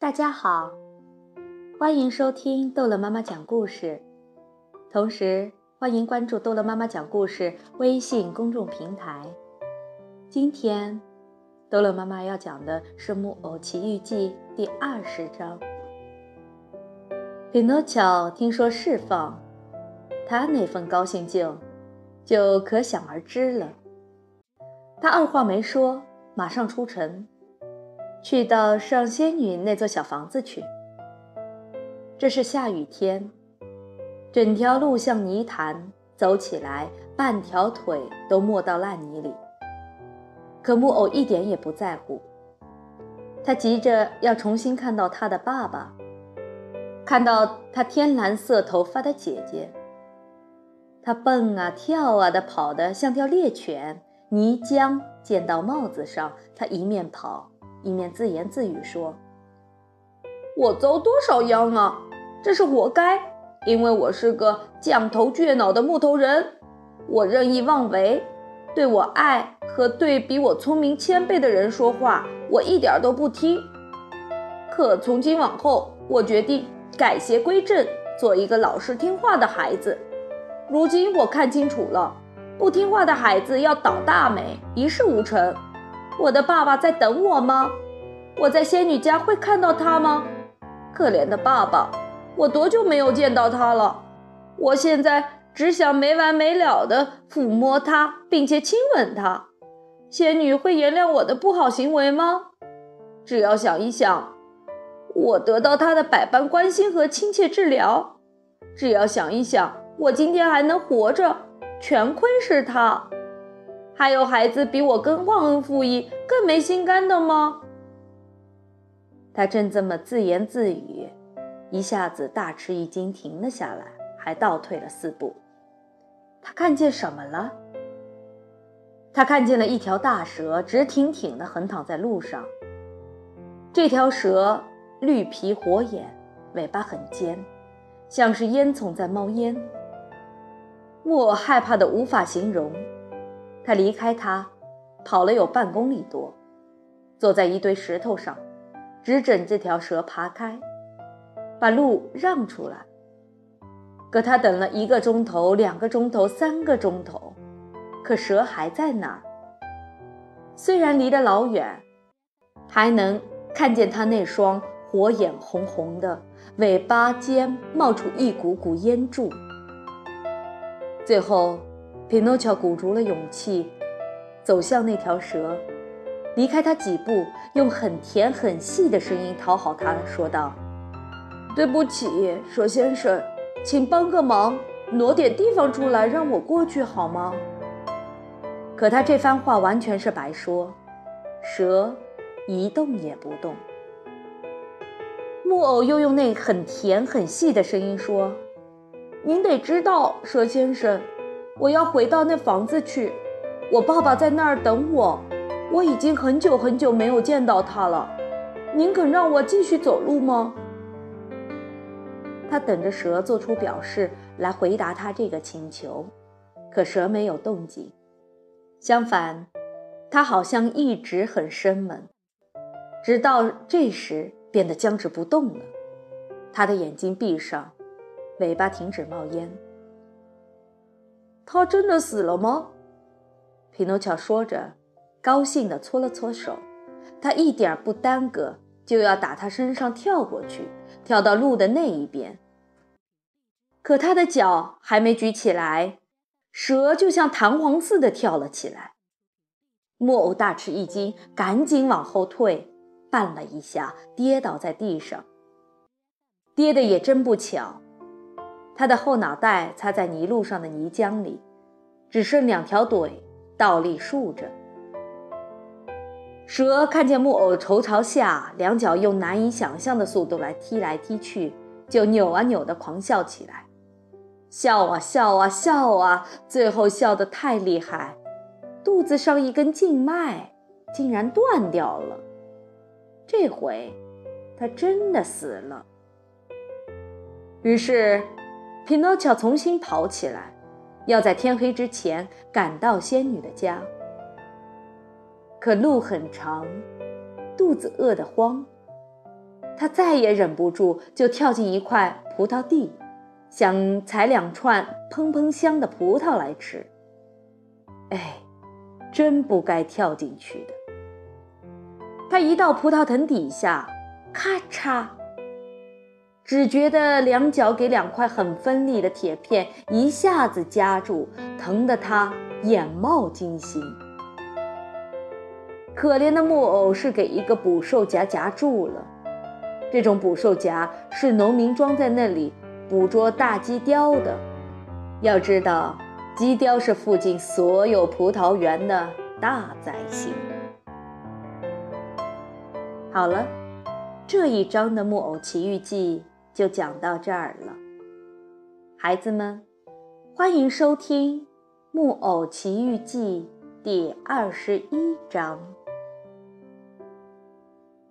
大家好，欢迎收听逗乐妈妈讲故事，同时欢迎关注逗乐妈妈讲故事微信公众平台。今天，逗乐妈妈要讲的是《木偶奇遇记》第二十章。匹诺乔听说释放，他那份高兴劲，就可想而知了。他二话没说，马上出城。去到上仙女那座小房子去。这是下雨天，整条路像泥潭，走起来半条腿都没到烂泥里。可木偶一点也不在乎，他急着要重新看到他的爸爸，看到他天蓝色头发的姐姐。他蹦啊跳啊的跑得像条猎犬，泥浆溅到帽子上，他一面跑。一面自言自语说：“我遭多少殃啊！这是活该，因为我是个犟头倔脑的木头人，我任意妄为，对我爱和对比我聪明千倍的人说话，我一点都不听。可从今往后，我决定改邪归正，做一个老实听话的孩子。如今我看清楚了，不听话的孩子要倒大霉，一事无成。”我的爸爸在等我吗？我在仙女家会看到他吗？可怜的爸爸，我多久没有见到他了？我现在只想没完没了地抚摸他，并且亲吻他。仙女会原谅我的不好行为吗？只要想一想，我得到他的百般关心和亲切治疗；只要想一想，我今天还能活着，全亏是他。还有孩子比我更忘恩负义、更没心肝的吗？他正这么自言自语，一下子大吃一惊，停了下来，还倒退了四步。他看见什么了？他看见了一条大蛇，直挺挺地横躺在路上。这条蛇绿皮火眼，尾巴很尖，像是烟囱在冒烟。木偶害怕的无法形容。他离开他，跑了有半公里多，坐在一堆石头上，只等这条蛇爬开，把路让出来。可他等了一个钟头、两个钟头、三个钟头，可蛇还在那儿。虽然离得老远，还能看见他那双火眼红红的尾巴尖冒出一股股烟柱。最后。匹诺乔鼓足了勇气，走向那条蛇，离开它几步，用很甜很细的声音讨好它，说道：“对不起，蛇先生，请帮个忙，挪点地方出来，让我过去好吗？”可他这番话完全是白说，蛇一动也不动。木偶又用那很甜很细的声音说：“您得知道，蛇先生。”我要回到那房子去，我爸爸在那儿等我。我已经很久很久没有见到他了。您肯让我继续走路吗？他等着蛇做出表示来回答他这个请求，可蛇没有动静。相反，他好像一直很生闷，直到这时变得僵直不动了。他的眼睛闭上，尾巴停止冒烟。他真的死了吗？匹诺乔说着，高兴地搓了搓手。他一点不耽搁，就要打他身上跳过去，跳到路的那一边。可他的脚还没举起来，蛇就像弹簧似的跳了起来。木偶大吃一惊，赶紧往后退，绊了一下，跌倒在地上。跌的也真不巧。他的后脑袋擦在泥路上的泥浆里，只剩两条腿倒立竖着。蛇看见木偶头朝下，两脚用难以想象的速度来踢来踢去，就扭啊扭的狂笑起来，笑啊笑啊笑啊，最后笑得太厉害，肚子上一根静脉竟然断掉了。这回，他真的死了。于是。匹诺乔重新跑起来，要在天黑之前赶到仙女的家。可路很长，肚子饿得慌，他再也忍不住，就跳进一块葡萄地，想采两串砰砰香的葡萄来吃。哎，真不该跳进去的。他一到葡萄藤底下，咔嚓，只觉得两脚给两块很锋利的铁片一下子夹住，疼得他眼冒金星。可怜的木偶是给一个捕兽夹夹住了。这种捕兽夹是农民装在那里捕捉大鸡雕的。要知道，鸡雕是附近所有葡萄园的大灾星。好了，这一章的《木偶奇遇记》就讲到这儿了。孩子们，欢迎收听《木偶奇遇记》第二十一章。